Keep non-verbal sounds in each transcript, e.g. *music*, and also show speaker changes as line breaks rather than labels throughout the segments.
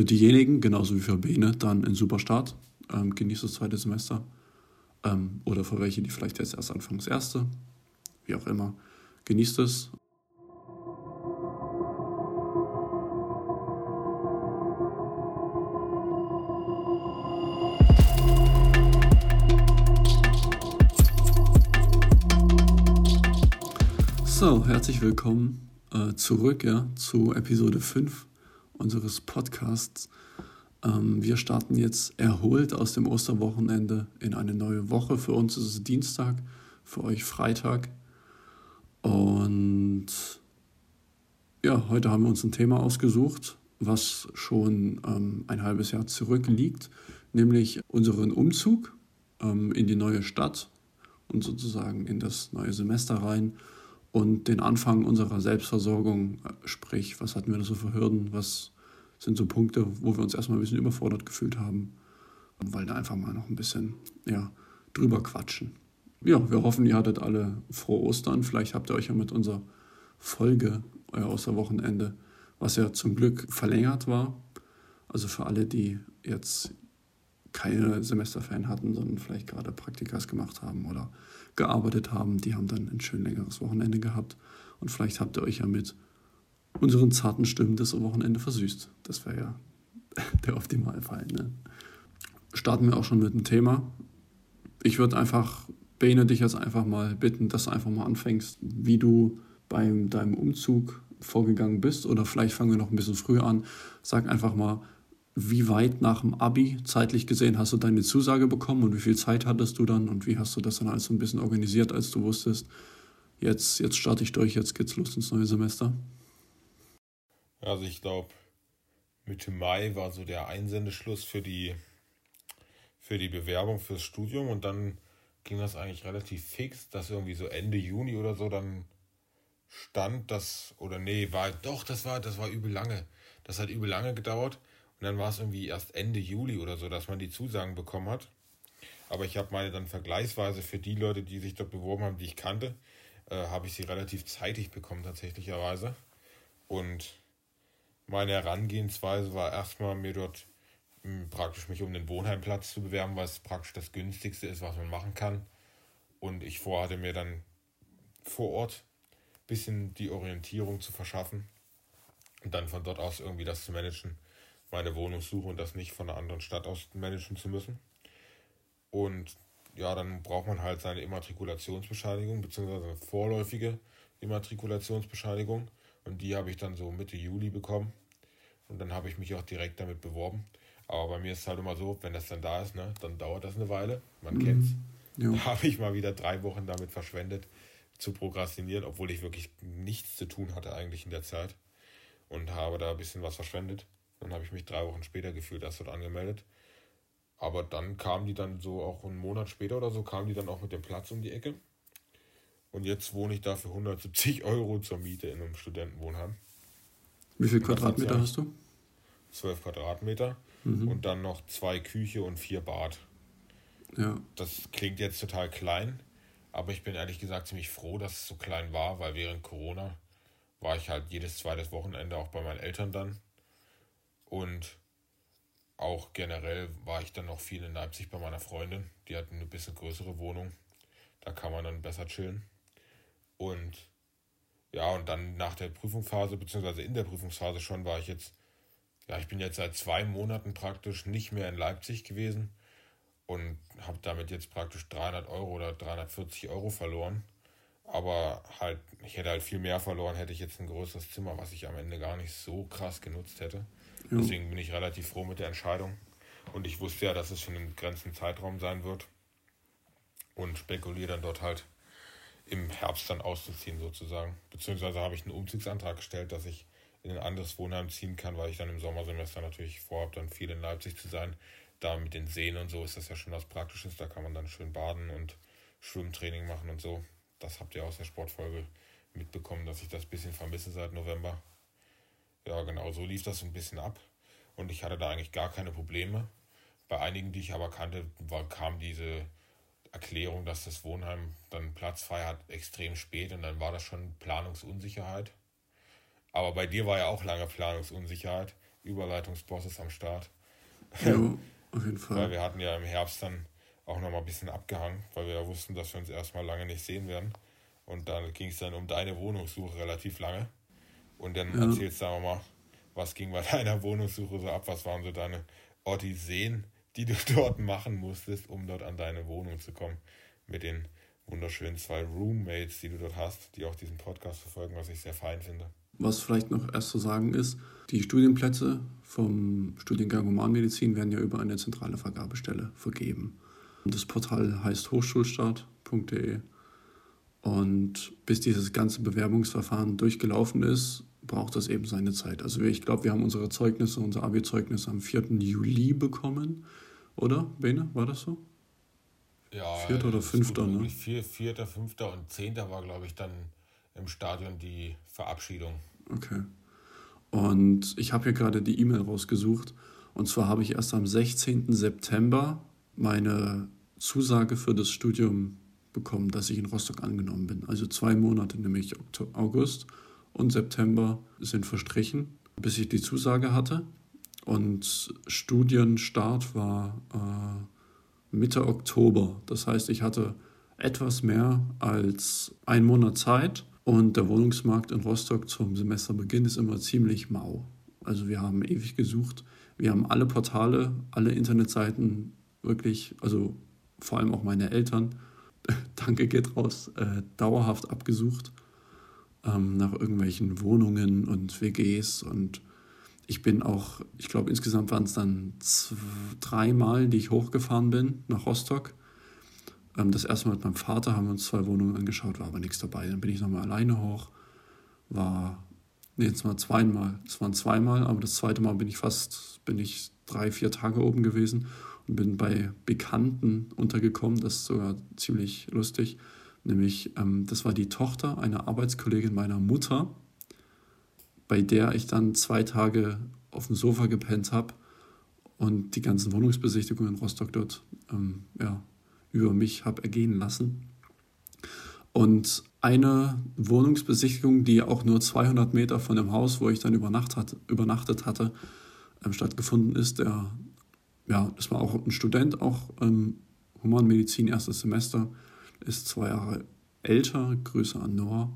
für diejenigen, genauso wie für Bene, dann ein super Start. Ähm, genießt das zweite Semester. Ähm, oder für welche, die vielleicht jetzt erst anfangen, das erste. Wie auch immer. Genießt es. So, herzlich willkommen äh, zurück ja, zu Episode 5 unseres Podcasts. Ähm, wir starten jetzt erholt aus dem Osterwochenende in eine neue Woche. Für uns ist es Dienstag, für euch Freitag. Und ja, heute haben wir uns ein Thema ausgesucht, was schon ähm, ein halbes Jahr zurückliegt, nämlich unseren Umzug ähm, in die neue Stadt und sozusagen in das neue Semester rein und den Anfang unserer Selbstversorgung, sprich, was hatten wir da so für Hürden, was sind so Punkte, wo wir uns erstmal ein bisschen überfordert gefühlt haben wollen da einfach mal noch ein bisschen ja, drüber quatschen. Ja, wir hoffen, ihr hattet alle frohe Ostern. Vielleicht habt ihr euch ja mit unserer Folge, euer Osterwochenende, was ja zum Glück verlängert war. Also für alle, die jetzt keine Semesterferien hatten, sondern vielleicht gerade Praktikas gemacht haben oder gearbeitet haben, die haben dann ein schön längeres Wochenende gehabt. Und vielleicht habt ihr euch ja mit unseren zarten Stimmen das Wochenende versüßt. Das wäre ja *laughs* der Optimalfall. Ne? Starten wir auch schon mit dem Thema. Ich würde einfach, Bene, dich jetzt einfach mal bitten, dass du einfach mal anfängst, wie du bei deinem Umzug vorgegangen bist. Oder vielleicht fangen wir noch ein bisschen früher an. Sag einfach mal, wie weit nach dem Abi zeitlich gesehen hast du deine Zusage bekommen und wie viel Zeit hattest du dann und wie hast du das dann alles so ein bisschen organisiert, als du wusstest, jetzt, jetzt starte ich durch, jetzt geht's los ins neue Semester?
Also ich glaube, Mitte Mai war so der Einsendeschluss für die, für die Bewerbung fürs Studium und dann ging das eigentlich relativ fix, dass irgendwie so Ende Juni oder so dann stand, das, oder nee, war doch, das war, das war übel lange. Das hat übel lange gedauert und dann war es irgendwie erst Ende Juli oder so, dass man die Zusagen bekommen hat. Aber ich habe meine dann vergleichsweise für die Leute, die sich dort beworben haben, die ich kannte, äh, habe ich sie relativ zeitig bekommen tatsächlicherweise. Und meine Herangehensweise war erstmal mir dort mh, hm, praktisch mich um den Wohnheimplatz zu bewerben, weil es praktisch das günstigste ist, was man machen kann. Und ich vorhatte mir dann vor Ort ein bisschen die Orientierung zu verschaffen und dann von dort aus irgendwie das zu managen, meine Wohnung suche und das nicht von einer anderen Stadt aus managen zu müssen. Und ja, dann braucht man halt seine Immatrikulationsbescheinigung, beziehungsweise eine vorläufige Immatrikulationsbescheinigung. Und die habe ich dann so Mitte Juli bekommen. Und dann habe ich mich auch direkt damit beworben. Aber bei mir ist es halt immer so, wenn das dann da ist, ne, dann dauert das eine Weile. Man mhm. kennt's. Ja. Da habe ich mal wieder drei Wochen damit verschwendet, zu prokrastinieren, obwohl ich wirklich nichts zu tun hatte eigentlich in der Zeit. Und habe da ein bisschen was verschwendet. Dann habe ich mich drei Wochen später gefühlt erst dort angemeldet. Aber dann kam die dann so auch einen Monat später oder so, kam die dann auch mit dem Platz um die Ecke. Und jetzt wohne ich da für 170 *laughs* Euro zur Miete in einem Studentenwohnheim.
Wie viel Quadratmeter hast du?
12 Quadratmeter mhm. und dann noch zwei Küche und vier Bad. Ja. Das klingt jetzt total klein, aber ich bin ehrlich gesagt ziemlich froh, dass es so klein war, weil während Corona war ich halt jedes zweites Wochenende auch bei meinen Eltern dann. Und auch generell war ich dann noch viel in Leipzig bei meiner Freundin. Die hat eine bisschen größere Wohnung. Da kann man dann besser chillen. Und ja, und dann nach der Prüfungsphase, beziehungsweise in der Prüfungsphase schon, war ich jetzt, ja, ich bin jetzt seit zwei Monaten praktisch nicht mehr in Leipzig gewesen und habe damit jetzt praktisch 300 Euro oder 340 Euro verloren. Aber halt, ich hätte halt viel mehr verloren, hätte ich jetzt ein größeres Zimmer, was ich am Ende gar nicht so krass genutzt hätte. Ja. Deswegen bin ich relativ froh mit der Entscheidung. Und ich wusste ja, dass es für einen begrenzten Zeitraum sein wird. Und spekuliere dann dort halt im Herbst dann auszuziehen sozusagen. Beziehungsweise habe ich einen Umzugsantrag gestellt, dass ich in ein anderes Wohnheim ziehen kann, weil ich dann im Sommersemester natürlich vorhabe, dann viel in Leipzig zu sein. Da mit den Seen und so ist das ja schon was Praktisches. Da kann man dann schön baden und Schwimmtraining machen und so. Das habt ihr aus der Sportfolge mitbekommen, dass ich das bisschen vermisse seit November. Ja, genau, so lief das ein bisschen ab. Und ich hatte da eigentlich gar keine Probleme. Bei einigen, die ich aber kannte, war, kam diese Erklärung, dass das Wohnheim dann Platz frei hat, extrem spät und dann war das schon Planungsunsicherheit. Aber bei dir war ja auch lange Planungsunsicherheit. Überleitungsbosses am Start.
Ja, *laughs* auf jeden Fall.
Weil wir hatten ja im Herbst dann auch noch mal ein bisschen abgehangen, weil wir ja wussten, dass wir uns erstmal lange nicht sehen werden. Und dann ging es dann um deine Wohnungssuche relativ lange. Und dann ja. erzählst du mal, was ging bei *laughs* deiner Wohnungssuche so ab? Was waren so deine Odysseen, die du *laughs* dort machen musstest, um dort an deine Wohnung zu kommen? Mit den wunderschönen zwei Roommates, die du dort hast, die auch diesen Podcast verfolgen, was ich sehr fein finde.
Was vielleicht noch erst zu sagen ist, die Studienplätze vom Studiengang Humanmedizin werden ja über eine zentrale Vergabestelle vergeben. Das Portal heißt hochschulstart.de und bis dieses ganze Bewerbungsverfahren durchgelaufen ist, braucht das eben seine Zeit. Also ich glaube, wir haben unsere Zeugnisse, unser Abi-Zeugnis am 4. Juli bekommen, oder? Bene, war das so?
Ja, vierter oder fünfter, ne? Vier, vierter, fünfter und zehnter war, glaube ich, dann im Stadion die Verabschiedung.
Okay. Und ich habe hier gerade die E-Mail rausgesucht. Und zwar habe ich erst am 16. September meine Zusage für das Studium bekommen, dass ich in Rostock angenommen bin. Also zwei Monate, nämlich August und September sind verstrichen, bis ich die Zusage hatte. Und Studienstart war äh, Mitte Oktober. Das heißt, ich hatte etwas mehr als einen Monat Zeit und der Wohnungsmarkt in Rostock zum Semesterbeginn ist immer ziemlich mau. Also wir haben ewig gesucht. Wir haben alle Portale, alle Internetseiten wirklich, also vor allem auch meine Eltern, *laughs* danke geht raus, äh, dauerhaft abgesucht ähm, nach irgendwelchen Wohnungen und WGs und ich bin auch, ich glaube insgesamt waren es dann dreimal, die ich hochgefahren bin nach Rostock. Ähm, das erste Mal mit meinem Vater haben wir uns zwei Wohnungen angeschaut, war aber nichts dabei. Dann bin ich nochmal alleine hoch, war, nee, jetzt mal zweimal, es waren zweimal, aber das zweite Mal bin ich fast, bin ich drei, vier Tage oben gewesen und bin bei Bekannten untergekommen, das ist sogar ziemlich lustig. Nämlich, ähm, das war die Tochter einer Arbeitskollegin meiner Mutter, bei der ich dann zwei Tage auf dem Sofa gepennt habe und die ganzen Wohnungsbesichtigungen in Rostock dort ähm, ja, über mich habe ergehen lassen. Und eine Wohnungsbesichtigung, die auch nur 200 Meter von dem Haus, wo ich dann übernacht hat, übernachtet hatte, ähm, stattgefunden ist. Der, ja, das war auch ein Student, auch ähm, Humanmedizin, erstes Semester, ist zwei Jahre älter, Grüße an Noah.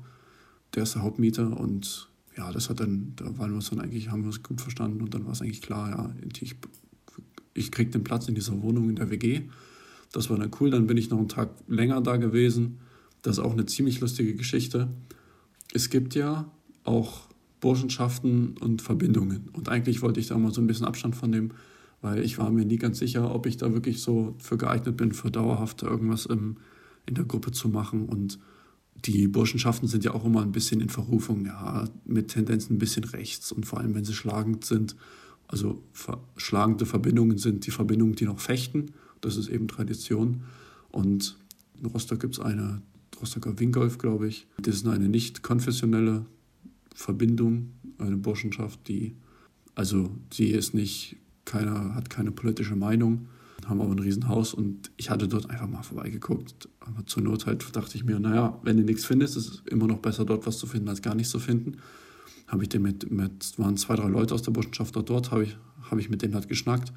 Der ist der Hauptmieter und ja, das hat dann, da waren wir uns dann eigentlich, haben wir uns gut verstanden und dann war es eigentlich klar, ja, ich, ich krieg den Platz in dieser Wohnung in der WG. Das war dann cool, dann bin ich noch einen Tag länger da gewesen. Das ist auch eine ziemlich lustige Geschichte. Es gibt ja auch Burschenschaften und Verbindungen. Und eigentlich wollte ich da mal so ein bisschen Abstand von nehmen, weil ich war mir nie ganz sicher, ob ich da wirklich so für geeignet bin, für dauerhaft irgendwas im, in der Gruppe zu machen. Und die Burschenschaften sind ja auch immer ein bisschen in Verrufung, ja, mit Tendenzen ein bisschen rechts. Und vor allem, wenn sie schlagend sind, also schlagende Verbindungen sind die Verbindungen, die noch fechten. Das ist eben Tradition. Und in Rostock gibt es eine Rostocker Wingolf, glaube ich. Das ist eine nicht konfessionelle Verbindung, eine Burschenschaft, die, also sie ist nicht, keiner hat keine politische Meinung, haben aber ein Riesenhaus und ich hatte dort einfach mal vorbeigeguckt. Aber zur Not halt dachte ich mir, naja, wenn du nichts findest, ist es immer noch besser, dort was zu finden, als gar nichts zu finden. Habe ich den mit, mit, waren zwei, drei Leute aus der Burschenschaft dort, dort habe ich, habe ich mit denen halt geschnackt.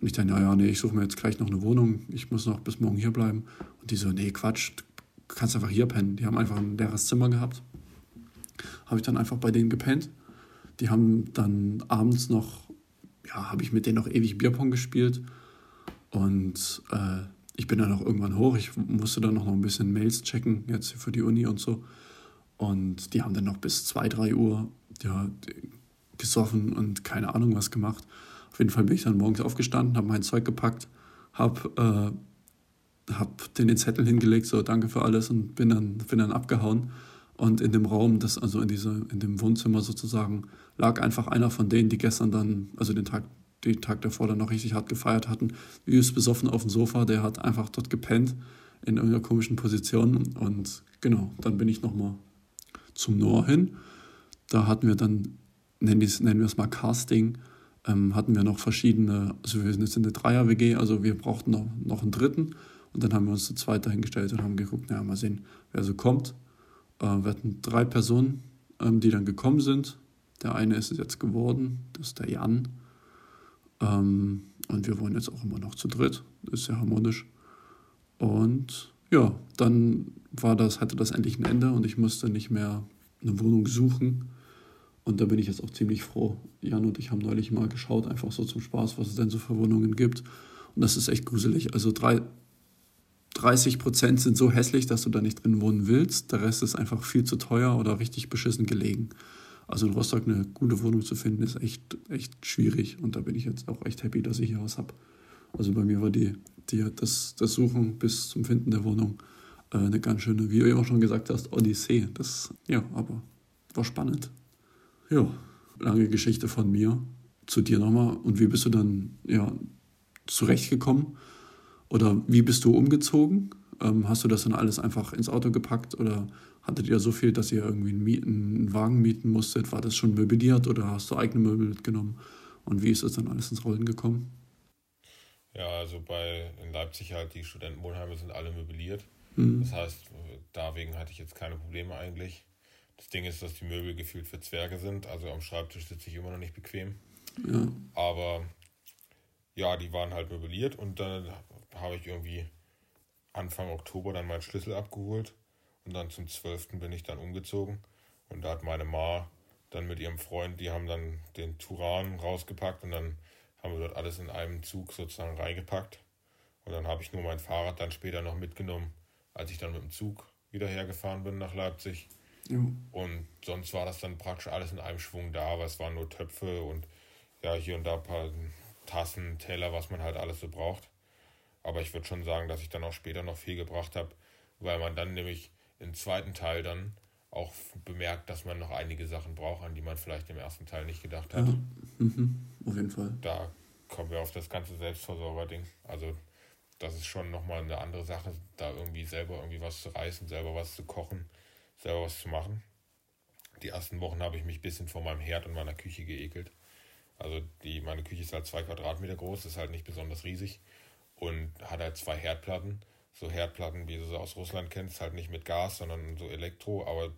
Und ich dachte, ja, ja, nee, ich suche mir jetzt gleich noch eine Wohnung, ich muss noch bis morgen hier bleiben. Und die so, nee, Quatsch, du kannst einfach hier pennen. Die haben einfach ein leeres Zimmer gehabt. Habe ich dann einfach bei denen gepennt. Die haben dann abends noch, ja, habe ich mit denen noch ewig Bierpong gespielt. Und äh, ich bin dann auch irgendwann hoch. Ich musste dann noch ein bisschen Mails checken, jetzt für die Uni und so. Und die haben dann noch bis 2, 3 Uhr ja, gesoffen und keine Ahnung was gemacht. Auf jeden Fall bin ich dann morgens aufgestanden, habe mein Zeug gepackt, habe äh, hab den, Zettel hingelegt, so danke für alles und bin dann, bin dann abgehauen. Und in dem Raum, das, also in, diese, in dem Wohnzimmer sozusagen, lag einfach einer von denen, die gestern dann, also den Tag, den Tag davor dann noch richtig hart gefeiert hatten, übelst besoffen auf dem Sofa, der hat einfach dort gepennt in irgendeiner komischen Position. Und genau, dann bin ich nochmal zum Noah hin. Da hatten wir dann, nennen, nennen wir es mal Casting, ähm, hatten wir noch verschiedene, also wir sind jetzt in der Dreier-WG, also wir brauchten noch, noch einen dritten. Und dann haben wir uns zu zweit dahingestellt und haben geguckt, naja, mal sehen, wer so kommt. Äh, wir hatten drei Personen, ähm, die dann gekommen sind. Der eine ist es jetzt geworden, das ist der Jan. Ähm, und wir wohnen jetzt auch immer noch zu dritt. Das ist sehr harmonisch. Und ja, dann war das, hatte das endlich ein Ende und ich musste nicht mehr eine Wohnung suchen. Und da bin ich jetzt auch ziemlich froh. Jan und ich haben neulich mal geschaut, einfach so zum Spaß, was es denn so für Wohnungen gibt. Und das ist echt gruselig. Also drei, 30 Prozent sind so hässlich, dass du da nicht drin wohnen willst. Der Rest ist einfach viel zu teuer oder richtig beschissen gelegen. Also in Rostock eine gute Wohnung zu finden, ist echt, echt schwierig. Und da bin ich jetzt auch echt happy, dass ich hier was habe. Also bei mir war die, die, das, das Suchen bis zum Finden der Wohnung äh, eine ganz schöne, wie du auch schon gesagt hast, Odyssee. Das, ja, aber war spannend. Ja, lange Geschichte von mir. Zu dir nochmal. Und wie bist du dann ja, zurechtgekommen? Oder wie bist du umgezogen? Ähm, hast du das dann alles einfach ins Auto gepackt oder hattet ihr so viel, dass ihr irgendwie einen, Mieten, einen Wagen mieten musstet? War das schon möbliert oder hast du eigene Möbel mitgenommen? Und wie ist das dann alles ins Rollen gekommen?
Ja, also bei in Leipzig halt die Studentenwohnheime sind alle möbliert. Mhm. Das heißt, deswegen hatte ich jetzt keine Probleme eigentlich. Das Ding ist, dass die Möbel gefühlt für Zwerge sind. Also am Schreibtisch sitze ich immer noch nicht bequem. Ja. Aber ja, die waren halt möbliert und dann habe ich irgendwie Anfang Oktober dann meinen Schlüssel abgeholt und dann zum 12. bin ich dann umgezogen und da hat meine Ma dann mit ihrem Freund, die haben dann den Turan rausgepackt und dann haben wir dort alles in einem Zug sozusagen reingepackt und dann habe ich nur mein Fahrrad dann später noch mitgenommen, als ich dann mit dem Zug wieder hergefahren bin nach Leipzig. Ja. Und sonst war das dann praktisch alles in einem Schwung da, aber es waren nur Töpfe und ja, hier und da ein paar Tassen, Teller, was man halt alles so braucht. Aber ich würde schon sagen, dass ich dann auch später noch viel gebracht habe, weil man dann nämlich im zweiten Teil dann auch bemerkt, dass man noch einige Sachen braucht, an die man vielleicht im ersten Teil nicht gedacht hat. Ja,
mhm. auf jeden Fall.
Da kommen wir auf das ganze Selbstversorger-Ding. Also das ist schon nochmal eine andere Sache, da irgendwie selber irgendwie was zu reißen, selber was zu kochen, selber was zu machen. Die ersten Wochen habe ich mich ein bisschen vor meinem Herd und meiner Küche geekelt. Also die, meine Küche ist halt zwei Quadratmeter groß, ist halt nicht besonders riesig und hat halt zwei Herdplatten. So Herdplatten, wie du sie aus Russland kennst, halt nicht mit Gas, sondern so Elektro, aber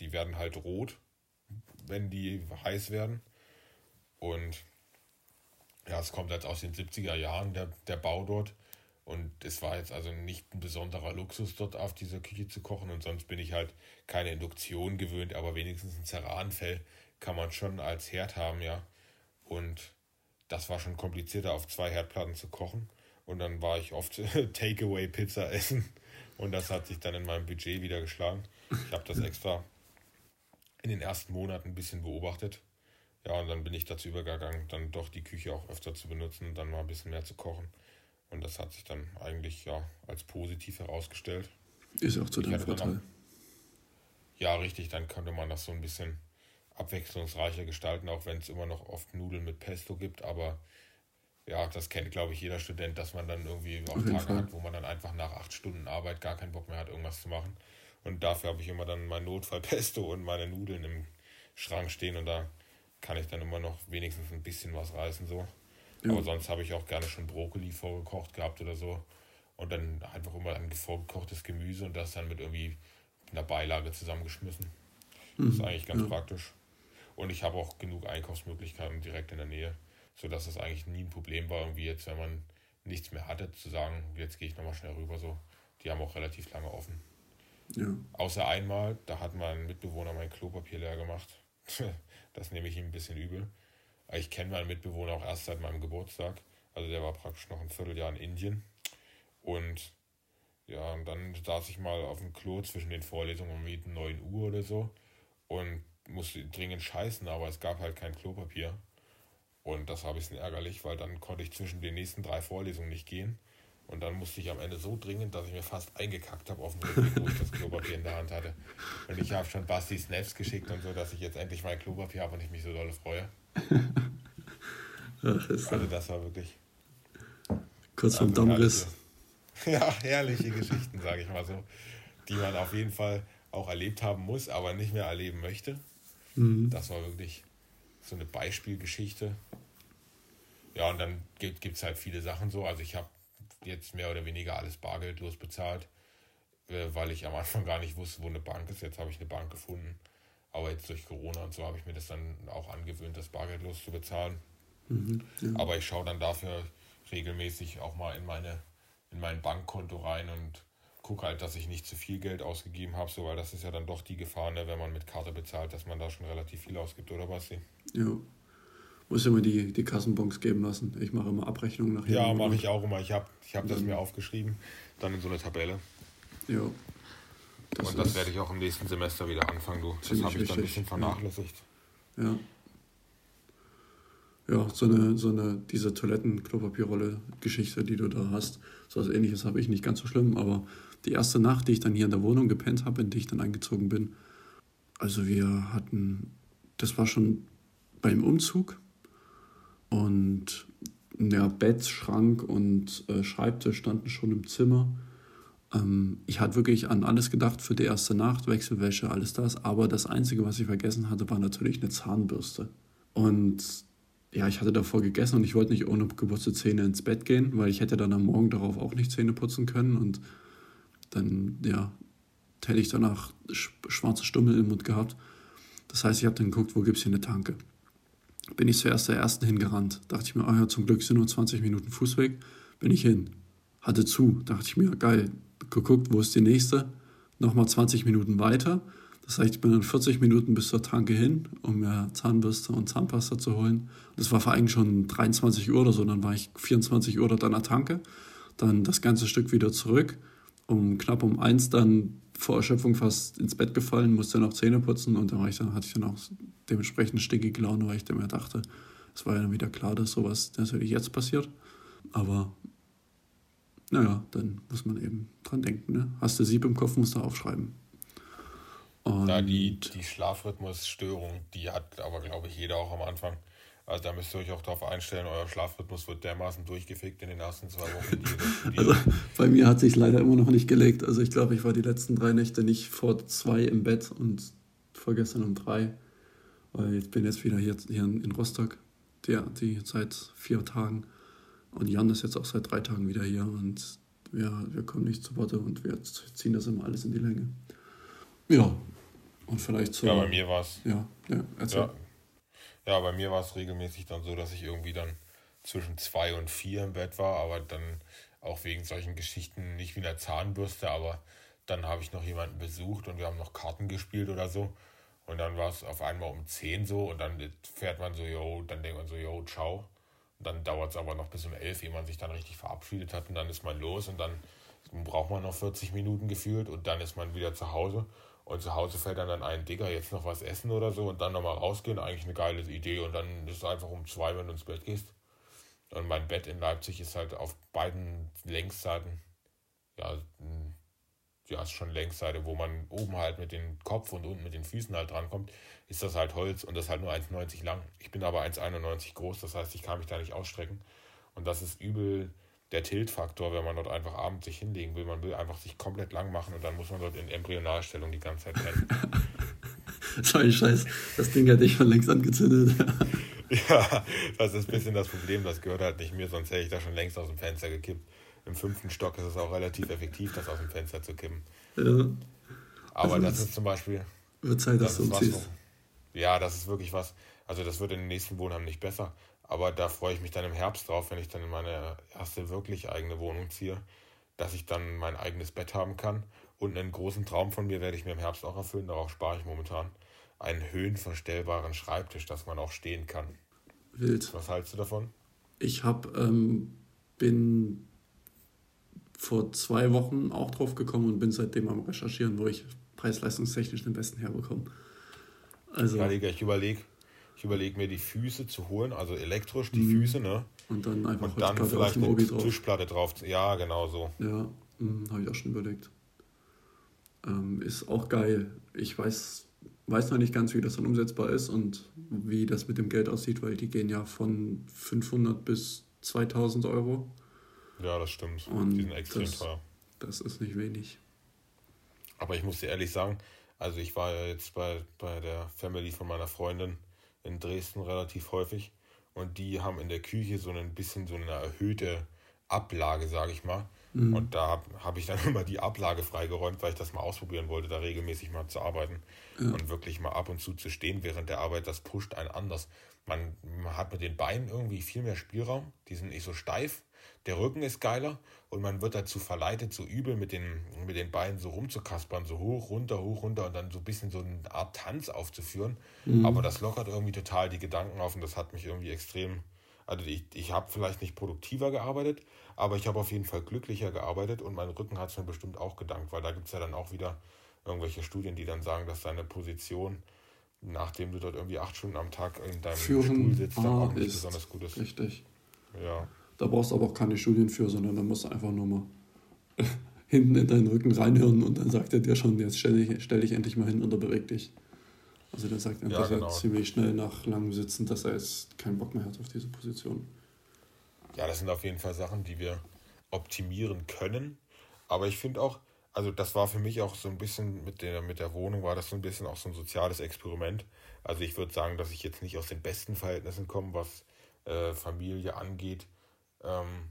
die werden halt rot, wenn die heiß werden. Und ja, es kommt halt aus den 70er Jahren, der, der Bau dort. Und es war jetzt also nicht ein besonderer Luxus, dort auf dieser Küche zu kochen. Und sonst bin ich halt keine Induktion gewöhnt, aber wenigstens ein Ceranfell kann man schon als Herd haben, ja. Und das war schon komplizierter, auf zwei Herdplatten zu kochen. Und dann war ich oft *laughs* Takeaway-Pizza essen. Und das hat sich dann in meinem Budget wieder geschlagen. Ich habe das extra in den ersten Monaten ein bisschen beobachtet. Ja, und dann bin ich dazu übergegangen, dann doch die Küche auch öfter zu benutzen und dann mal ein bisschen mehr zu kochen. Und das hat sich dann eigentlich ja als positiv herausgestellt.
Ist auch zu deinem Vorteil.
Ja, richtig, dann könnte man das so ein bisschen abwechslungsreicher gestalten, auch wenn es immer noch oft Nudeln mit Pesto gibt. Aber ja, das kennt, glaube ich, jeder Student, dass man dann irgendwie auch Tage Fall. hat, wo man dann einfach nach acht Stunden Arbeit gar keinen Bock mehr hat, irgendwas zu machen. Und dafür habe ich immer dann mein Notfallpesto *laughs* und meine Nudeln im Schrank stehen und da kann ich dann immer noch wenigstens ein bisschen was reißen so. Ja. Aber sonst habe ich auch gerne schon Brokkoli vorgekocht gehabt oder so. Und dann einfach immer ein vorgekochtes Gemüse und das dann mit irgendwie einer Beilage zusammengeschmissen. Mhm. Das ist eigentlich ganz ja. praktisch. Und ich habe auch genug Einkaufsmöglichkeiten direkt in der Nähe, sodass es eigentlich nie ein Problem war, irgendwie jetzt, wenn man nichts mehr hatte, zu sagen, jetzt gehe ich nochmal schnell rüber. So. Die haben auch relativ lange offen. Ja. Außer einmal, da hat mein Mitbewohner mein Klopapier leer gemacht. *laughs* das nehme ich ihm ein bisschen übel. Ich kenne meinen Mitbewohner auch erst seit meinem Geburtstag. Also der war praktisch noch ein Vierteljahr in Indien. Und ja, und dann saß ich mal auf dem Klo zwischen den Vorlesungen um 9 Uhr oder so. Und musste dringend scheißen, aber es gab halt kein Klopapier. Und das war ein bisschen ärgerlich, weil dann konnte ich zwischen den nächsten drei Vorlesungen nicht gehen. Und dann musste ich am Ende so dringend, dass ich mir fast eingekackt habe auf dem Rücken, wo ich das Klopapier in der Hand hatte. Und ich habe schon Basti Snaps geschickt und so, dass ich jetzt endlich mein Klopapier habe und ich mich so doll freue. Ach, also das war wirklich...
Kurz vom Dammriss. *laughs*
Ja, herrliche Geschichten, sage ich mal so, die man auf jeden Fall auch erlebt haben muss, aber nicht mehr erleben möchte. Mhm. Das war wirklich so eine Beispielgeschichte. Ja, und dann gibt es halt viele Sachen so. Also ich habe jetzt mehr oder weniger alles bargeldlos bezahlt, äh, weil ich am Anfang gar nicht wusste, wo eine Bank ist. Jetzt habe ich eine Bank gefunden. Aber jetzt durch Corona und so habe ich mir das dann auch angewöhnt, das bargeldlos zu bezahlen. Mhm, ja. Aber ich schaue dann dafür regelmäßig auch mal in meine in mein Bankkonto rein und gucke halt, dass ich nicht zu viel Geld ausgegeben habe, so weil das ist ja dann doch die Gefahr, ne, wenn man mit Karte bezahlt, dass man da schon relativ viel ausgibt, oder was?
Ja. Muss immer die, die Kassenbons geben lassen. Ich mache immer Abrechnungen
nachher. Ja, mache ich auch immer. Ich habe ich hab das mir aufgeschrieben, dann in so eine Tabelle. Ja. Das und das werde ich auch im nächsten Semester wieder anfangen, du. Das habe ich dann ein bisschen vernachlässigt.
Ja. Ja, so eine, so eine, diese Toiletten-Klopapierrolle-Geschichte, die du da hast, so was ähnliches habe ich nicht ganz so schlimm, aber die erste Nacht, die ich dann hier in der Wohnung gepennt habe, in die ich dann eingezogen bin, also wir hatten, das war schon beim Umzug und ja, Bett, Schrank und äh, Schreibtisch standen schon im Zimmer. Ähm, ich hatte wirklich an alles gedacht für die erste Nacht, Wechselwäsche, alles das, aber das Einzige, was ich vergessen hatte, war natürlich eine Zahnbürste. Und ja, ich hatte davor gegessen und ich wollte nicht ohne geputzte Zähne ins Bett gehen, weil ich hätte dann am Morgen darauf auch nicht Zähne putzen können und dann, ja, hätte ich danach schwarze Stummel im Mund gehabt. Das heißt, ich habe dann geguckt, wo gibt es hier eine Tanke. Bin ich zuerst der ersten hingerannt. Dachte ich mir, ah ja, zum Glück sind nur 20 Minuten Fußweg. Bin ich hin. Hatte zu. Dachte ich mir, geil. Geguckt, wo ist die nächste? Nochmal 20 Minuten weiter. Das heißt, ich bin dann 40 Minuten bis zur Tanke hin, um mir Zahnbürste und Zahnpasta zu holen. Das war eigentlich schon 23 Uhr oder so. Dann war ich 24 Uhr dort an der Tanke. Dann das ganze Stück wieder zurück. Um knapp um eins dann vor Erschöpfung fast ins Bett gefallen, musste noch Zähne putzen und dann, war ich dann hatte ich dann auch dementsprechend stinkige Laune, weil ich dann mir dachte, es war ja dann wieder klar, dass sowas natürlich jetzt passiert. Aber naja, dann muss man eben dran denken. Ne? Hast du Sieb im Kopf, musst du aufschreiben.
Und ja, die, die Schlafrhythmusstörung, die hat aber, glaube ich, jeder auch am Anfang. Also da müsst ihr euch auch darauf einstellen, euer Schlafrhythmus wird dermaßen durchgefickt in den ersten zwei Wochen.
also bei mir hat sich leider immer noch nicht gelegt. Also ich glaube, ich war die letzten drei Nächte nicht vor zwei im Bett und vorgestern um drei. Weil ich bin jetzt wieder hier, hier in Rostock, der, die seit vier Tagen. Und Jan ist jetzt auch seit drei Tagen wieder hier und wir, wir kommen nicht zu Worte und wir ziehen das immer alles in die Länge. Ja, und vielleicht so.
Ja, bei mir war es.
Ja, ja,
erzähl. Ja, ja bei mir war es regelmäßig dann so, dass ich irgendwie dann zwischen zwei und vier im Bett war, aber dann auch wegen solchen Geschichten nicht wie eine Zahnbürste, aber dann habe ich noch jemanden besucht und wir haben noch Karten gespielt oder so. Und dann war es auf einmal um 10 so und dann fährt man so, yo, dann denkt man so, yo, ciao. Und dann dauert es aber noch bis um 11, ehe man sich dann richtig verabschiedet hat und dann ist man los und dann braucht man noch 40 Minuten gefühlt und dann ist man wieder zu Hause. Und zu Hause fällt dann, dann ein, Digga, jetzt noch was essen oder so und dann nochmal rausgehen, eigentlich eine geile Idee. Und dann ist es einfach um zwei, wenn du ins Bett gehst. Und mein Bett in Leipzig ist halt auf beiden Längsseiten, ja, ja, ist schon Längsseite, wo man oben halt mit dem Kopf und unten mit den Füßen halt drankommt, ist das halt Holz und das halt nur 1,90 lang. Ich bin aber 1,91 groß, das heißt, ich kann mich da nicht ausstrecken. Und das ist übel der Tiltfaktor, wenn man dort einfach abends sich hinlegen will. Man will einfach sich komplett lang machen und dann muss man dort in Embryonalstellung die ganze Zeit pennen. *laughs*
so ein Scheiß, das Ding hätte ich schon längst angezündet. *laughs*
ja, das ist ein bisschen das Problem, das gehört halt nicht mir, sonst hätte ich da schon längst aus dem Fenster gekippt. Im fünften Stock ist es auch relativ effektiv, das aus dem Fenster zu kippen. Ja. Aber also das ist zum Beispiel. Wird Zeit, dass das du umziehst. Ja, das ist wirklich was. Also, das wird in den nächsten Wohnheim nicht besser. Aber da freue ich mich dann im Herbst drauf, wenn ich dann in meine erste wirklich eigene Wohnung ziehe, dass ich dann mein eigenes Bett haben kann. Und einen großen Traum von mir werde ich mir im Herbst auch erfüllen, darauf spare ich momentan. Einen höhenverstellbaren Schreibtisch, dass man auch stehen kann. Wild. Was hältst du davon?
Ich habe ähm, bin vor zwei Wochen auch drauf gekommen und bin seitdem am Recherchieren, wo ich preis-leistungstechnisch den besten herbekomme.
Also, ja, ich überlege, ich überlege mir die Füße zu holen, also elektrisch die mhm. Füße, ne? Und dann einfach und dann vielleicht eine drauf. Tischplatte drauf. Ja, genau so.
Ja, hm, habe ich auch schon überlegt. Ähm, ist auch geil. Ich weiß, weiß noch nicht ganz, wie das dann umsetzbar ist und wie das mit dem Geld aussieht, weil die gehen ja von 500 bis 2000 Euro.
Ja, das stimmt. Und die sind extrem
das, teuer. Das ist nicht wenig.
Aber ich muss dir ehrlich sagen, also ich war ja jetzt bei, bei der Family von meiner Freundin in Dresden relativ häufig. Und die haben in der Küche so ein bisschen so eine erhöhte Ablage, sage ich mal. Mhm. Und da habe hab ich dann *laughs* immer die Ablage freigeräumt, weil ich das mal ausprobieren wollte, da regelmäßig mal zu arbeiten ja. und wirklich mal ab und zu zu stehen während der Arbeit. Das pusht einen anders. Man, man hat mit den Beinen irgendwie viel mehr Spielraum, die sind nicht so steif. Der Rücken ist geiler und man wird dazu verleitet, so übel mit den, mit den Beinen so rumzukaspern, so hoch, runter, hoch, runter und dann so ein bisschen so eine Art Tanz aufzuführen. Mhm. Aber das lockert irgendwie total die Gedanken auf und das hat mich irgendwie extrem also ich, ich habe vielleicht nicht produktiver gearbeitet, aber ich habe auf jeden Fall glücklicher gearbeitet und mein Rücken hat es mir bestimmt auch gedankt, weil da gibt es ja dann auch wieder irgendwelche Studien, die dann sagen, dass deine Position, nachdem du dort irgendwie acht Stunden am Tag in deinem Führen, Stuhl sitzt, dann
auch nicht besonders gut ist. Richtig. Ja. Da brauchst du aber auch keine Studien für, sondern da musst du einfach nur mal *laughs* hinten in deinen Rücken reinhören und dann sagt er dir schon, jetzt stell dich, stell dich endlich mal hin und beweg dich. Also der sagt einfach ja, genau. ziemlich schnell nach langem Sitzen, dass er jetzt keinen Bock mehr hat auf diese Position.
Ja, das sind auf jeden Fall Sachen, die wir optimieren können. Aber ich finde auch, also das war für mich auch so ein bisschen mit der, mit der Wohnung, war das so ein bisschen auch so ein soziales Experiment. Also ich würde sagen, dass ich jetzt nicht aus den besten Verhältnissen komme, was äh, Familie angeht. Ähm,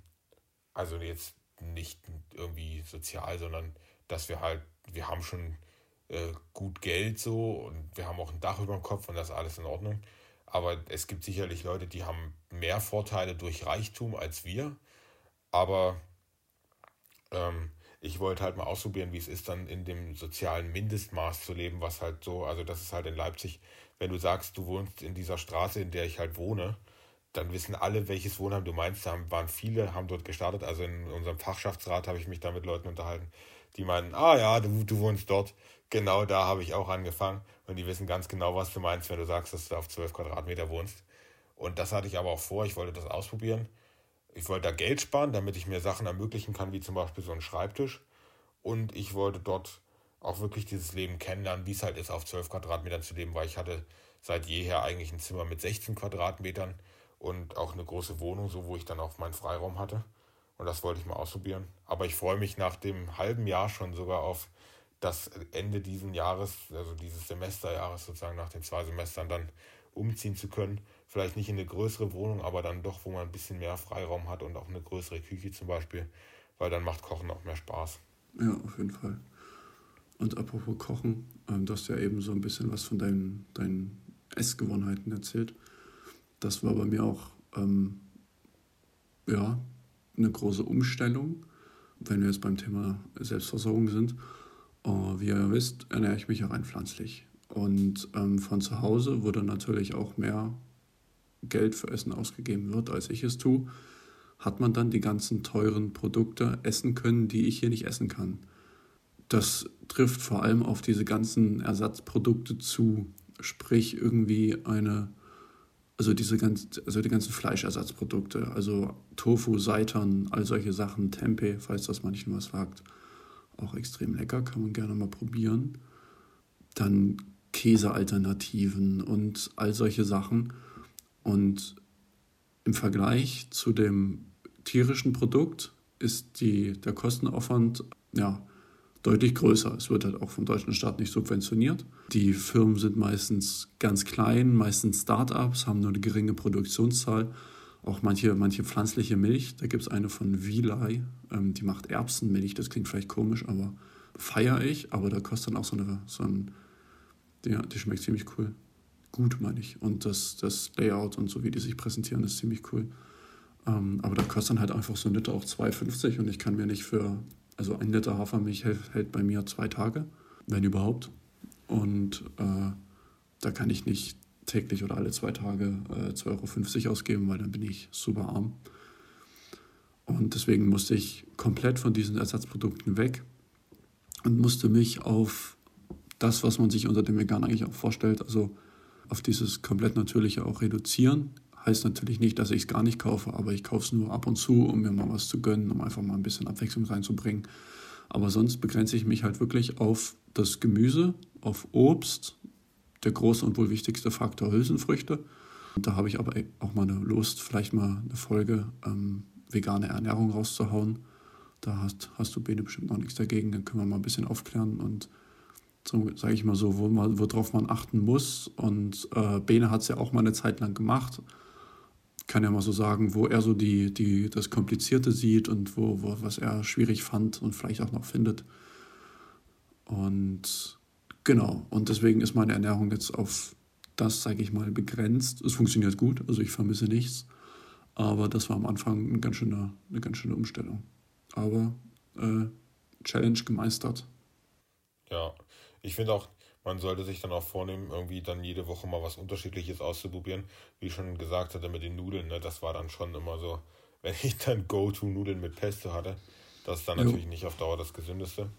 also jetzt nicht irgendwie sozial, sondern dass wir halt, wir haben schon äh, gut Geld so und wir haben auch ein Dach über dem Kopf und das ist alles in Ordnung. Aber es gibt sicherlich Leute, die haben mehr Vorteile durch Reichtum als wir. Aber ähm, ich wollte halt mal ausprobieren, wie es ist, dann in dem sozialen Mindestmaß zu leben, was halt so, also das ist halt in Leipzig, wenn du sagst, du wohnst in dieser Straße, in der ich halt wohne, dann wissen alle, welches Wohnheim du meinst. Da waren viele, haben dort gestartet. Also in unserem Fachschaftsrat habe ich mich da mit Leuten unterhalten, die meinen, ah ja, du, du wohnst dort. Genau da habe ich auch angefangen. Und die wissen ganz genau, was du meinst, wenn du sagst, dass du auf 12 Quadratmeter wohnst. Und das hatte ich aber auch vor. Ich wollte das ausprobieren. Ich wollte da Geld sparen, damit ich mir Sachen ermöglichen kann, wie zum Beispiel so ein Schreibtisch. Und ich wollte dort auch wirklich dieses Leben kennenlernen, wie es halt ist, auf 12 Quadratmetern zu leben, weil ich hatte seit jeher eigentlich ein Zimmer mit 16 Quadratmetern und auch eine große Wohnung, so wo ich dann auch meinen Freiraum hatte. Und das wollte ich mal ausprobieren. Aber ich freue mich nach dem halben Jahr schon sogar auf das Ende dieses Jahres, also dieses Semesterjahres sozusagen nach den zwei Semestern dann umziehen zu können. Vielleicht nicht in eine größere Wohnung, aber dann doch, wo man ein bisschen mehr Freiraum hat und auch eine größere Küche zum Beispiel, weil dann macht Kochen auch mehr Spaß.
Ja, auf jeden Fall. Und apropos Kochen, ähm, du hast ja eben so ein bisschen was von deinen, deinen Essgewohnheiten erzählt. Das war bei mir auch ähm, ja, eine große Umstellung, wenn wir jetzt beim Thema Selbstversorgung sind. Uh, wie ihr wisst, ernähre ich mich ja rein pflanzlich. Und ähm, von zu Hause, wo dann natürlich auch mehr Geld für Essen ausgegeben wird, als ich es tue, hat man dann die ganzen teuren Produkte essen können, die ich hier nicht essen kann. Das trifft vor allem auf diese ganzen Ersatzprodukte zu, sprich irgendwie eine also diese ganz, also die ganzen Fleischersatzprodukte, also Tofu, Seitan, all solche Sachen, Tempeh, falls das manchen was sagt, auch extrem lecker, kann man gerne mal probieren. Dann Käsealternativen und all solche Sachen. Und im Vergleich zu dem tierischen Produkt ist die, der Kostenaufwand ja, deutlich größer. Es wird halt auch vom deutschen Staat nicht subventioniert. Die Firmen sind meistens ganz klein, meistens Start-ups, haben nur eine geringe Produktionszahl. Auch manche, manche pflanzliche Milch, da gibt es eine von Vilay, ähm, die macht Erbsenmilch, das klingt vielleicht komisch, aber feiere ich, aber da kostet dann auch so, eine, so ein, ja, die schmeckt ziemlich cool. Gut, meine ich. Und das, das Layout und so, wie die sich präsentieren, ist ziemlich cool. Ähm, aber da kostet dann halt einfach so ein Liter auch 2,50 und ich kann mir nicht für also ein Liter Hafermilch hält, hält bei mir zwei Tage, wenn überhaupt. Und äh, da kann ich nicht täglich oder alle zwei Tage äh, 2,50 Euro ausgeben, weil dann bin ich super arm. Und deswegen musste ich komplett von diesen Ersatzprodukten weg und musste mich auf das, was man sich unter dem Vegan eigentlich auch vorstellt, also auf dieses komplett Natürliche auch reduzieren. Heißt natürlich nicht, dass ich es gar nicht kaufe, aber ich kaufe es nur ab und zu, um mir mal was zu gönnen, um einfach mal ein bisschen Abwechslung reinzubringen. Aber sonst begrenze ich mich halt wirklich auf das Gemüse, auf Obst, der große und wohl wichtigste Faktor Hülsenfrüchte. Und da habe ich aber auch mal eine Lust, vielleicht mal eine Folge ähm, vegane Ernährung rauszuhauen. Da hast, hast du Bene bestimmt noch nichts dagegen. Dann können wir mal ein bisschen aufklären und so, sage ich mal so, worauf man achten muss. Und äh, Bene hat es ja auch mal eine Zeit lang gemacht kann ja mal so sagen, wo er so die, die, das Komplizierte sieht und wo, wo, was er schwierig fand und vielleicht auch noch findet. Und genau, und deswegen ist meine Ernährung jetzt auf das, sage ich mal, begrenzt. Es funktioniert gut, also ich vermisse nichts. Aber das war am Anfang eine ganz schöne, eine ganz schöne Umstellung. Aber äh, Challenge gemeistert.
Ja, ich finde auch, man sollte sich dann auch vornehmen, irgendwie dann jede Woche mal was Unterschiedliches auszuprobieren. Wie ich schon gesagt hatte mit den Nudeln, ne, das war dann schon immer so, *laughs* wenn ich dann Go-To-Nudeln mit Pesto hatte, das ist dann jo. natürlich nicht auf Dauer das Gesündeste.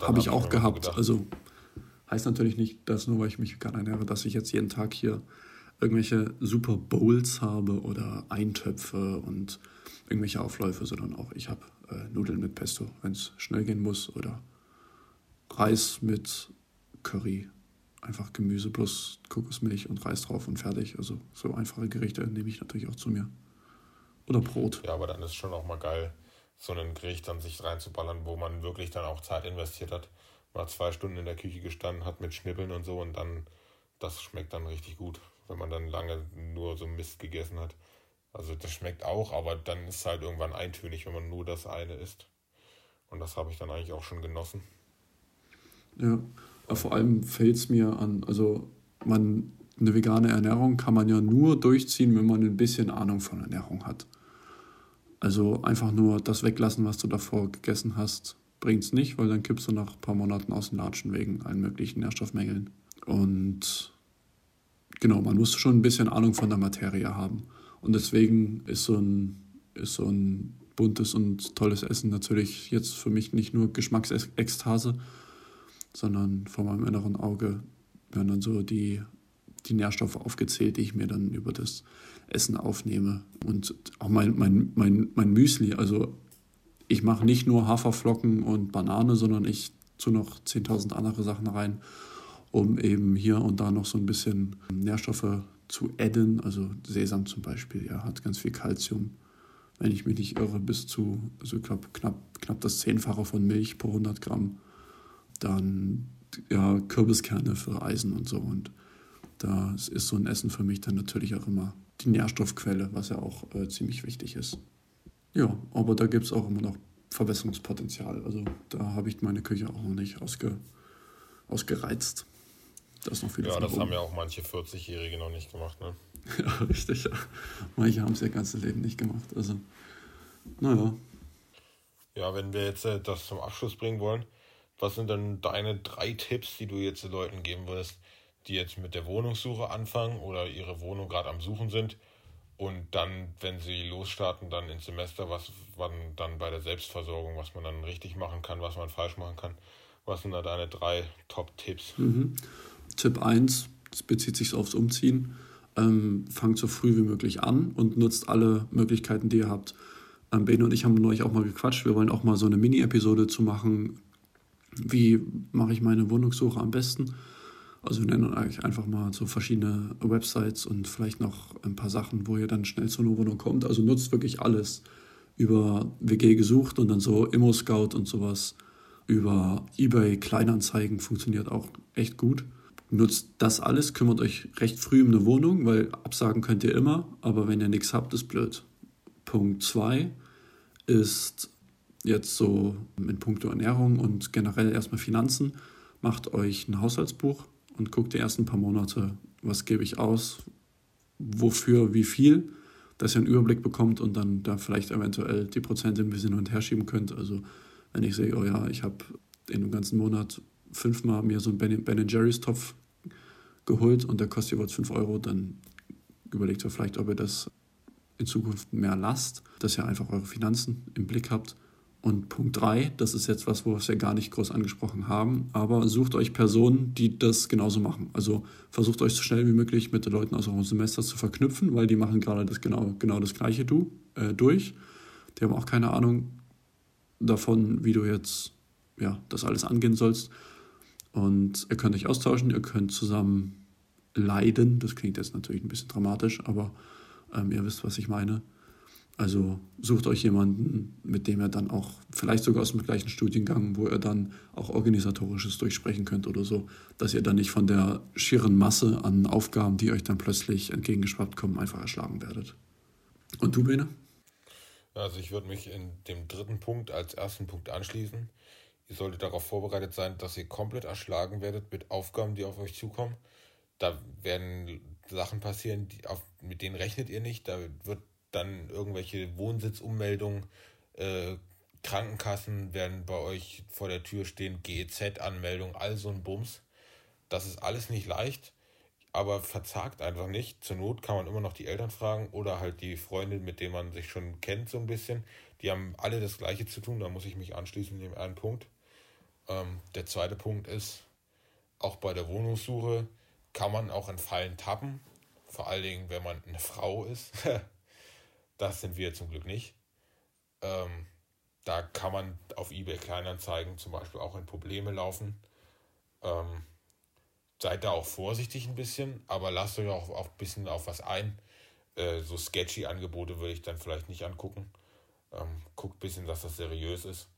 Habe ich auch gehabt. Gedacht, also heißt natürlich nicht, dass nur weil ich mich vegan ernähre, dass ich jetzt jeden Tag hier irgendwelche Super Bowls habe oder Eintöpfe und irgendwelche Aufläufe, sondern auch ich habe äh, Nudeln mit Pesto, wenn es schnell gehen muss oder Reis mit Curry. Einfach Gemüse plus Kokosmilch und Reis drauf und fertig. Also so einfache Gerichte nehme ich natürlich auch zu mir. Oder Brot.
Ja, aber dann ist schon auch mal geil, so ein Gericht an sich reinzuballern, wo man wirklich dann auch Zeit investiert hat. Mal zwei Stunden in der Küche gestanden hat mit Schnippeln und so und dann, das schmeckt dann richtig gut, wenn man dann lange nur so Mist gegessen hat. Also das schmeckt auch, aber dann ist es halt irgendwann eintönig, wenn man nur das eine isst. Und das habe ich dann eigentlich auch schon genossen.
Ja, vor allem fällt es mir an, also man, eine vegane Ernährung kann man ja nur durchziehen, wenn man ein bisschen Ahnung von Ernährung hat. Also einfach nur das weglassen, was du davor gegessen hast, bringt es nicht, weil dann kippst du nach ein paar Monaten aus den Latschen wegen allen möglichen Nährstoffmängeln. Und genau, man muss schon ein bisschen Ahnung von der Materie haben. Und deswegen ist so ein, ist so ein buntes und tolles Essen natürlich jetzt für mich nicht nur Geschmacksekstase, sondern vor meinem inneren Auge werden dann so die, die Nährstoffe aufgezählt, die ich mir dann über das Essen aufnehme. Und auch mein, mein, mein, mein Müsli, also ich mache nicht nur Haferflocken und Banane, sondern ich tue noch 10.000 andere Sachen rein, um eben hier und da noch so ein bisschen Nährstoffe zu adden. Also Sesam zum Beispiel, ja, hat ganz viel Kalzium. Wenn ich mich nicht irre, bis zu, also ich glaube, knapp, knapp das Zehnfache von Milch pro 100 Gramm dann ja, Kürbiskerne für Eisen und so. Und da ist so ein Essen für mich dann natürlich auch immer die Nährstoffquelle, was ja auch äh, ziemlich wichtig ist. Ja, aber da gibt es auch immer noch Verbesserungspotenzial. Also da habe ich meine Küche auch noch nicht ausge, ausgereizt.
Da ist noch viel Ja, das haben ja auch manche 40-Jährige noch nicht gemacht, ne? *laughs*
ja, richtig. Ja. Manche haben es ihr ganzes Leben nicht gemacht. Also, naja.
Ja, wenn wir jetzt äh, das zum Abschluss bringen wollen, was sind denn deine drei Tipps, die du jetzt den Leuten geben würdest, die jetzt mit der Wohnungssuche anfangen oder ihre Wohnung gerade am Suchen sind und dann, wenn sie losstarten, dann ins Semester, was man dann bei der Selbstversorgung, was man dann richtig machen kann, was man falsch machen kann? Was sind da deine drei Top-Tipps?
Mhm. Tipp 1, das bezieht sich aufs Umziehen. Ähm, fangt so früh wie möglich an und nutzt alle Möglichkeiten, die ihr habt. Ähm, Bene und ich haben neulich auch mal gequatscht. Wir wollen auch mal so eine Mini-Episode zu machen, wie mache ich meine Wohnungssuche am besten? Also wir nennen euch einfach mal so verschiedene Websites und vielleicht noch ein paar Sachen, wo ihr dann schnell zu einer Wohnung kommt. Also nutzt wirklich alles über WG gesucht und dann so Immo-Scout und sowas. Über eBay Kleinanzeigen funktioniert auch echt gut. Nutzt das alles, kümmert euch recht früh um eine Wohnung, weil absagen könnt ihr immer, aber wenn ihr nichts habt, ist blöd. Punkt 2 ist jetzt so in puncto Ernährung und generell erstmal Finanzen, macht euch ein Haushaltsbuch und guckt die ersten paar Monate, was gebe ich aus, wofür, wie viel, dass ihr einen Überblick bekommt und dann da vielleicht eventuell die Prozente ein bisschen hin und her schieben könnt. Also wenn ich sehe, oh ja, ich habe in dem ganzen Monat fünfmal mir so einen Ben Jerry's Topf geholt und der kostet jeweils 5 Euro, dann überlegt ihr vielleicht, ob ihr das in Zukunft mehr lasst, dass ihr einfach eure Finanzen im Blick habt und Punkt 3, das ist jetzt was, wo wir es ja gar nicht groß angesprochen haben, aber sucht euch Personen, die das genauso machen. Also versucht euch so schnell wie möglich mit den Leuten aus eurem Semester zu verknüpfen, weil die machen gerade das genau, genau das gleiche du, äh, durch. Die haben auch keine Ahnung davon, wie du jetzt ja, das alles angehen sollst. Und ihr könnt euch austauschen, ihr könnt zusammen leiden. Das klingt jetzt natürlich ein bisschen dramatisch, aber ähm, ihr wisst, was ich meine. Also sucht euch jemanden, mit dem ihr dann auch, vielleicht sogar aus dem gleichen Studiengang, wo ihr dann auch organisatorisches durchsprechen könnt oder so, dass ihr dann nicht von der schieren Masse an Aufgaben, die euch dann plötzlich entgegengeschwappt kommen, einfach erschlagen werdet. Und du, Bene?
Also ich würde mich in dem dritten Punkt als ersten Punkt anschließen. Ihr solltet darauf vorbereitet sein, dass ihr komplett erschlagen werdet mit Aufgaben, die auf euch zukommen. Da werden Sachen passieren, die auf, mit denen rechnet ihr nicht. Da wird dann irgendwelche Wohnsitzummeldungen, äh, Krankenkassen werden bei euch vor der Tür stehen, GEZ-Anmeldung, all so ein Bums. Das ist alles nicht leicht, aber verzagt einfach nicht. Zur Not kann man immer noch die Eltern fragen oder halt die Freundin, mit denen man sich schon kennt, so ein bisschen. Die haben alle das Gleiche zu tun, da muss ich mich anschließen in dem einen Punkt. Ähm, der zweite Punkt ist, auch bei der Wohnungssuche kann man auch in Fallen tappen. Vor allen Dingen, wenn man eine Frau ist. *laughs* das sind wir zum Glück nicht. Ähm, da kann man auf eBay Kleinanzeigen zum Beispiel auch in Probleme laufen. Ähm, seid da auch vorsichtig ein bisschen, aber lasst euch auch, auch ein bisschen auf was ein. Äh, so sketchy Angebote würde ich dann vielleicht nicht angucken. Ähm, guckt ein bisschen, dass das seriös ist.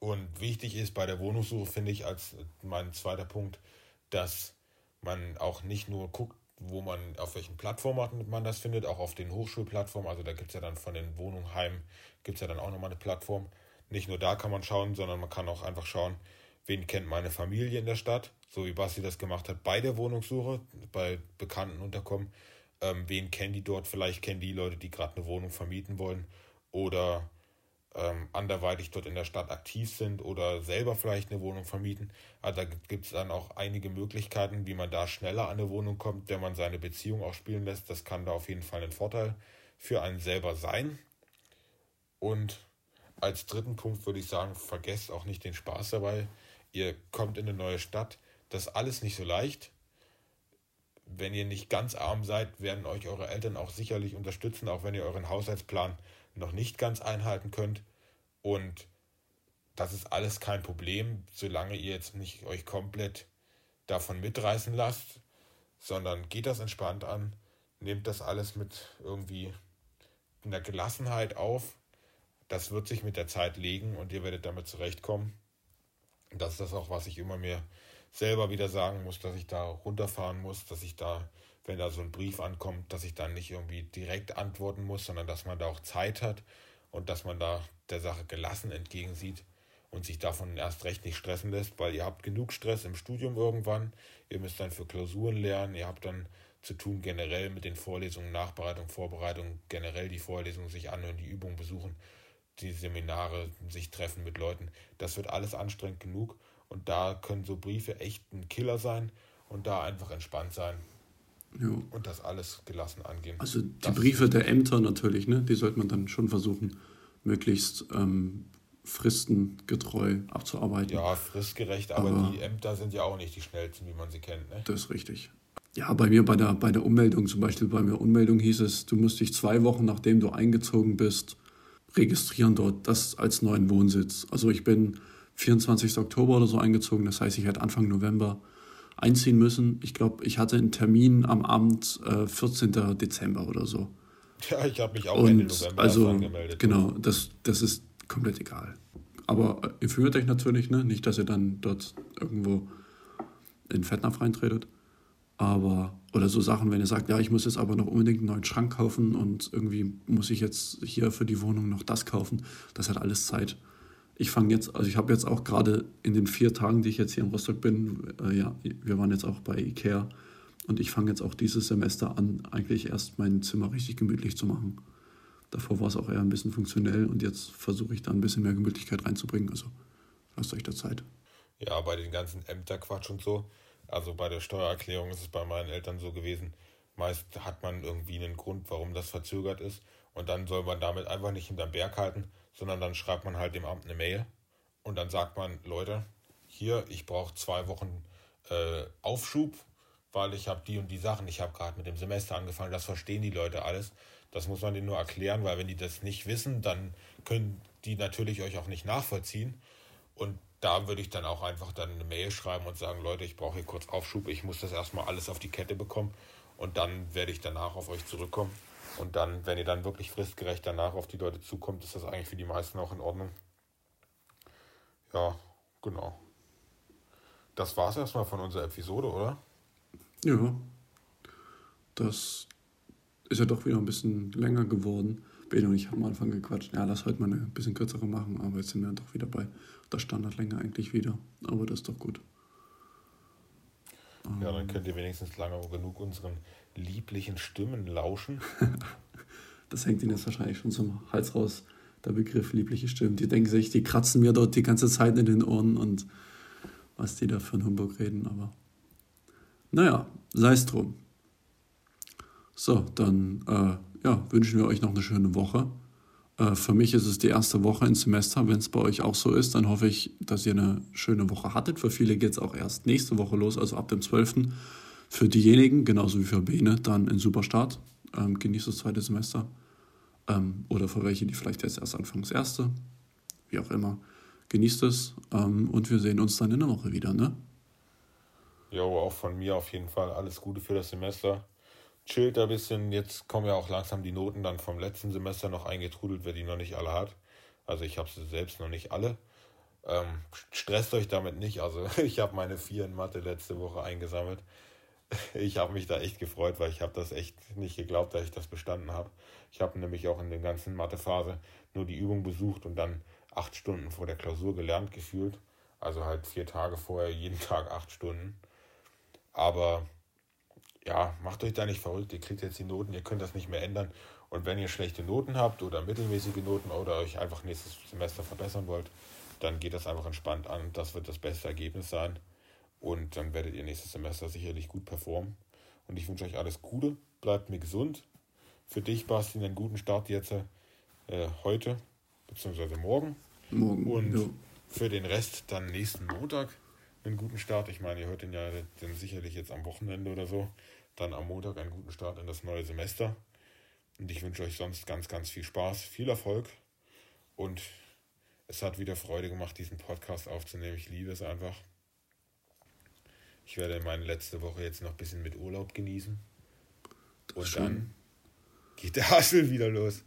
Und wichtig ist bei der Wohnungssuche, finde ich, als mein zweiter Punkt, dass man auch nicht nur guckt, wo man, auf welchen Plattformen man das findet, auch auf den Hochschulplattformen. Also da gibt es ja dann von den Wohnungen gibt es ja dann auch nochmal eine Plattform. Nicht nur da kann man schauen, sondern man kann auch einfach schauen, wen kennt meine Familie in der Stadt, so wie Basti das gemacht hat bei der Wohnungssuche, bei Bekannten unterkommen. Ähm, wen kennen die dort? Vielleicht kennen die Leute, die gerade eine Wohnung vermieten wollen oder ähm, anderweitig dort in der Stadt aktiv sind oder selber vielleicht eine Wohnung vermieten. Also da gibt es dann auch einige Möglichkeiten, wie man da schneller an eine Wohnung kommt, wenn man seine Beziehung auch spielen lässt. Das kann da auf jeden Fall ein Vorteil für einen selber sein. Und als dritten Punkt würde ich sagen, vergesst auch nicht den Spaß dabei. Ihr kommt in eine neue Stadt. Das ist alles nicht so leicht. Wenn ihr nicht ganz arm seid, werden euch eure Eltern auch sicherlich unterstützen, auch wenn ihr euren Haushaltsplan noch nicht ganz einhalten könnt. Und das ist alles kein Problem, solange ihr jetzt nicht euch komplett davon mitreißen lasst, sondern geht das entspannt an, nehmt das alles mit irgendwie einer Gelassenheit auf. Das wird sich mit der Zeit legen und ihr werdet damit zurechtkommen. Das ist das auch, was ich immer mir selber wieder sagen muss, dass ich da runterfahren muss, dass ich da wenn da so ein Brief ankommt, dass ich dann nicht irgendwie direkt antworten muss, sondern dass man da auch Zeit hat und dass man da der Sache gelassen entgegensieht und sich davon erst recht nicht stressen lässt, weil ihr habt genug Stress im Studium irgendwann, ihr müsst dann für Klausuren lernen, ihr habt dann zu tun generell mit den Vorlesungen, Nachbereitung, Vorbereitung, generell die Vorlesungen sich anhören, die Übungen besuchen, die Seminare, sich treffen mit Leuten. Das wird alles anstrengend genug und da können so Briefe echt ein Killer sein und da einfach entspannt sein ja. Und das alles gelassen angehen.
Also die das Briefe der Ämter natürlich, ne? die sollte man dann schon versuchen, möglichst ähm, fristengetreu abzuarbeiten.
Ja, fristgerecht, aber, aber, die Ämter sind ja auch nicht die schnellsten, wie man sie kennt. Ne?
Das ist richtig. Ja, bei mir bei der, bei der Ummeldung, zum Beispiel bei mir Ummeldung hieß es, du musst dich zwei Wochen nachdem du eingezogen bist, registrieren dort, das als neuen Wohnsitz. Also ich bin 24. Oktober oder so eingezogen, das heißt, ich hätte Anfang November einziehen müssen. Ich glaube, ich hatte einen Termin am Abend äh, 14. Dezember oder so.
Ja, ich habe mich auch Und Ende November
also, angemeldet. Genau, das, das ist komplett egal. Aber äh, informiert euch natürlich, ne? nicht, dass ihr dann dort irgendwo in Fettnapf reintretet. Aber, oder so Sachen, wenn ihr sagt, ja, ich muss jetzt aber noch unbedingt einen neuen Schrank kaufen und irgendwie muss ich jetzt hier für die Wohnung noch das kaufen, das hat alles Zeit ich fange jetzt, also ich habe jetzt auch gerade in den vier Tagen, die ich jetzt hier in Rostock bin, äh, ja, wir waren jetzt auch bei Ikea und ich fange jetzt auch dieses Semester an, eigentlich erst mein Zimmer richtig gemütlich zu machen. Davor war es auch eher ein bisschen funktionell und jetzt versuche ich da ein bisschen mehr Gemütlichkeit reinzubringen. Also lasst euch da Zeit.
Ja, bei den ganzen Ämterquatsch und so, also bei der Steuererklärung ist es bei meinen Eltern so gewesen, meist hat man irgendwie einen Grund, warum das verzögert ist und dann soll man damit einfach nicht hinterm Berg halten, sondern dann schreibt man halt dem Amt eine Mail und dann sagt man, Leute, hier, ich brauche zwei Wochen äh, Aufschub, weil ich habe die und die Sachen, ich habe gerade mit dem Semester angefangen, das verstehen die Leute alles. Das muss man denen nur erklären, weil wenn die das nicht wissen, dann können die natürlich euch auch nicht nachvollziehen. Und da würde ich dann auch einfach dann eine Mail schreiben und sagen, Leute, ich brauche hier kurz Aufschub, ich muss das erstmal alles auf die Kette bekommen und dann werde ich danach auf euch zurückkommen. Und dann, wenn ihr dann wirklich fristgerecht danach auf die Leute zukommt, ist das eigentlich für die meisten auch in Ordnung. Ja, genau. Das war es erstmal von unserer Episode, oder?
Ja. Das ist ja doch wieder ein bisschen länger geworden. Ben und ich haben am Anfang gequatscht, ja, lass heute mal eine bisschen kürzere machen, aber jetzt sind wir doch wieder bei der Standardlänge eigentlich wieder. Aber das ist doch gut.
Ja, dann könnt ihr wenigstens lange genug unseren lieblichen Stimmen lauschen. *laughs*
das hängt ihnen jetzt wahrscheinlich schon zum Hals raus, der Begriff liebliche Stimmen. Die denken sich, die kratzen mir dort die ganze Zeit in den Ohren und was die da für einen Humbug reden, aber naja, sei es drum. So, dann äh, ja, wünschen wir euch noch eine schöne Woche. Äh, für mich ist es die erste Woche ins Semester. Wenn es bei euch auch so ist, dann hoffe ich, dass ihr eine schöne Woche hattet. Für viele geht es auch erst nächste Woche los, also ab dem 12. Für diejenigen, genauso wie für Bene, dann ein super Start. Ähm, genießt das zweite Semester. Ähm, oder für welche, die vielleicht jetzt erst anfangen, das erste. Wie auch immer. Genießt es ähm, und wir sehen uns dann in der Woche wieder, ne?
Jo, auch von mir auf jeden Fall alles Gute für das Semester chillt ein bisschen. Jetzt kommen ja auch langsam die Noten dann vom letzten Semester noch eingetrudelt, wer die noch nicht alle hat. Also ich habe sie selbst noch nicht alle. Ähm, stresst euch damit nicht. Also *laughs* ich habe meine vier in Mathe letzte Woche eingesammelt. Ich habe mich da echt gefreut, weil ich habe das echt nicht geglaubt, dass ich das bestanden habe. Ich habe nämlich auch in der ganzen Mathephase nur die Übung besucht und dann acht Stunden vor der Klausur gelernt gefühlt. Also halt vier Tage vorher, jeden *laughs* Tag acht Stunden. Aber ja, macht euch da nicht verrückt, ihr kriegt jetzt die Noten, ihr könnt das nicht mehr ändern. Und wenn ihr schlechte Noten habt oder mittelmäßige Noten oder euch einfach nächstes Semester verbessern wollt, dann geht das einfach entspannt an. Das wird das beste Ergebnis sein. Und dann werdet ihr nächstes Semester sicherlich gut performen. Und ich wünsche euch alles Gute, bleibt mir gesund. Für dich, Basti, einen guten Start jetzt äh, heute, beziehungsweise morgen. Morgen. Und ja. für den Rest dann nächsten Montag einen guten Start. Ich meine, ihr hört den ja dann sicherlich jetzt am Wochenende oder so. Dann am Montag einen guten Start in das neue Semester. Und ich wünsche euch sonst ganz, ganz viel Spaß, viel Erfolg. Und es hat wieder Freude gemacht, diesen Podcast aufzunehmen. Ich liebe es einfach. Ich werde meine letzte Woche jetzt noch ein bisschen mit Urlaub genießen. Und Schön. dann geht der *laughs* Hassel wieder los.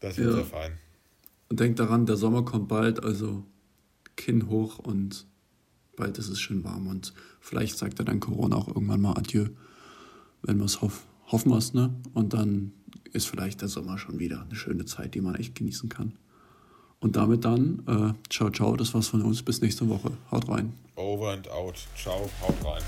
Das wird ja.
sehr fein. Und denkt daran, der Sommer kommt bald, also Kinn hoch und bald ist es schön warm und vielleicht sagt er dann Corona auch irgendwann mal Adieu, wenn wir es hoff hoffen wir es, ne? Und dann ist vielleicht der Sommer schon wieder eine schöne Zeit, die man echt genießen kann. Und damit dann, äh, ciao, ciao, das war's von uns. Bis nächste Woche. Haut rein.
Over and out. Ciao, haut rein.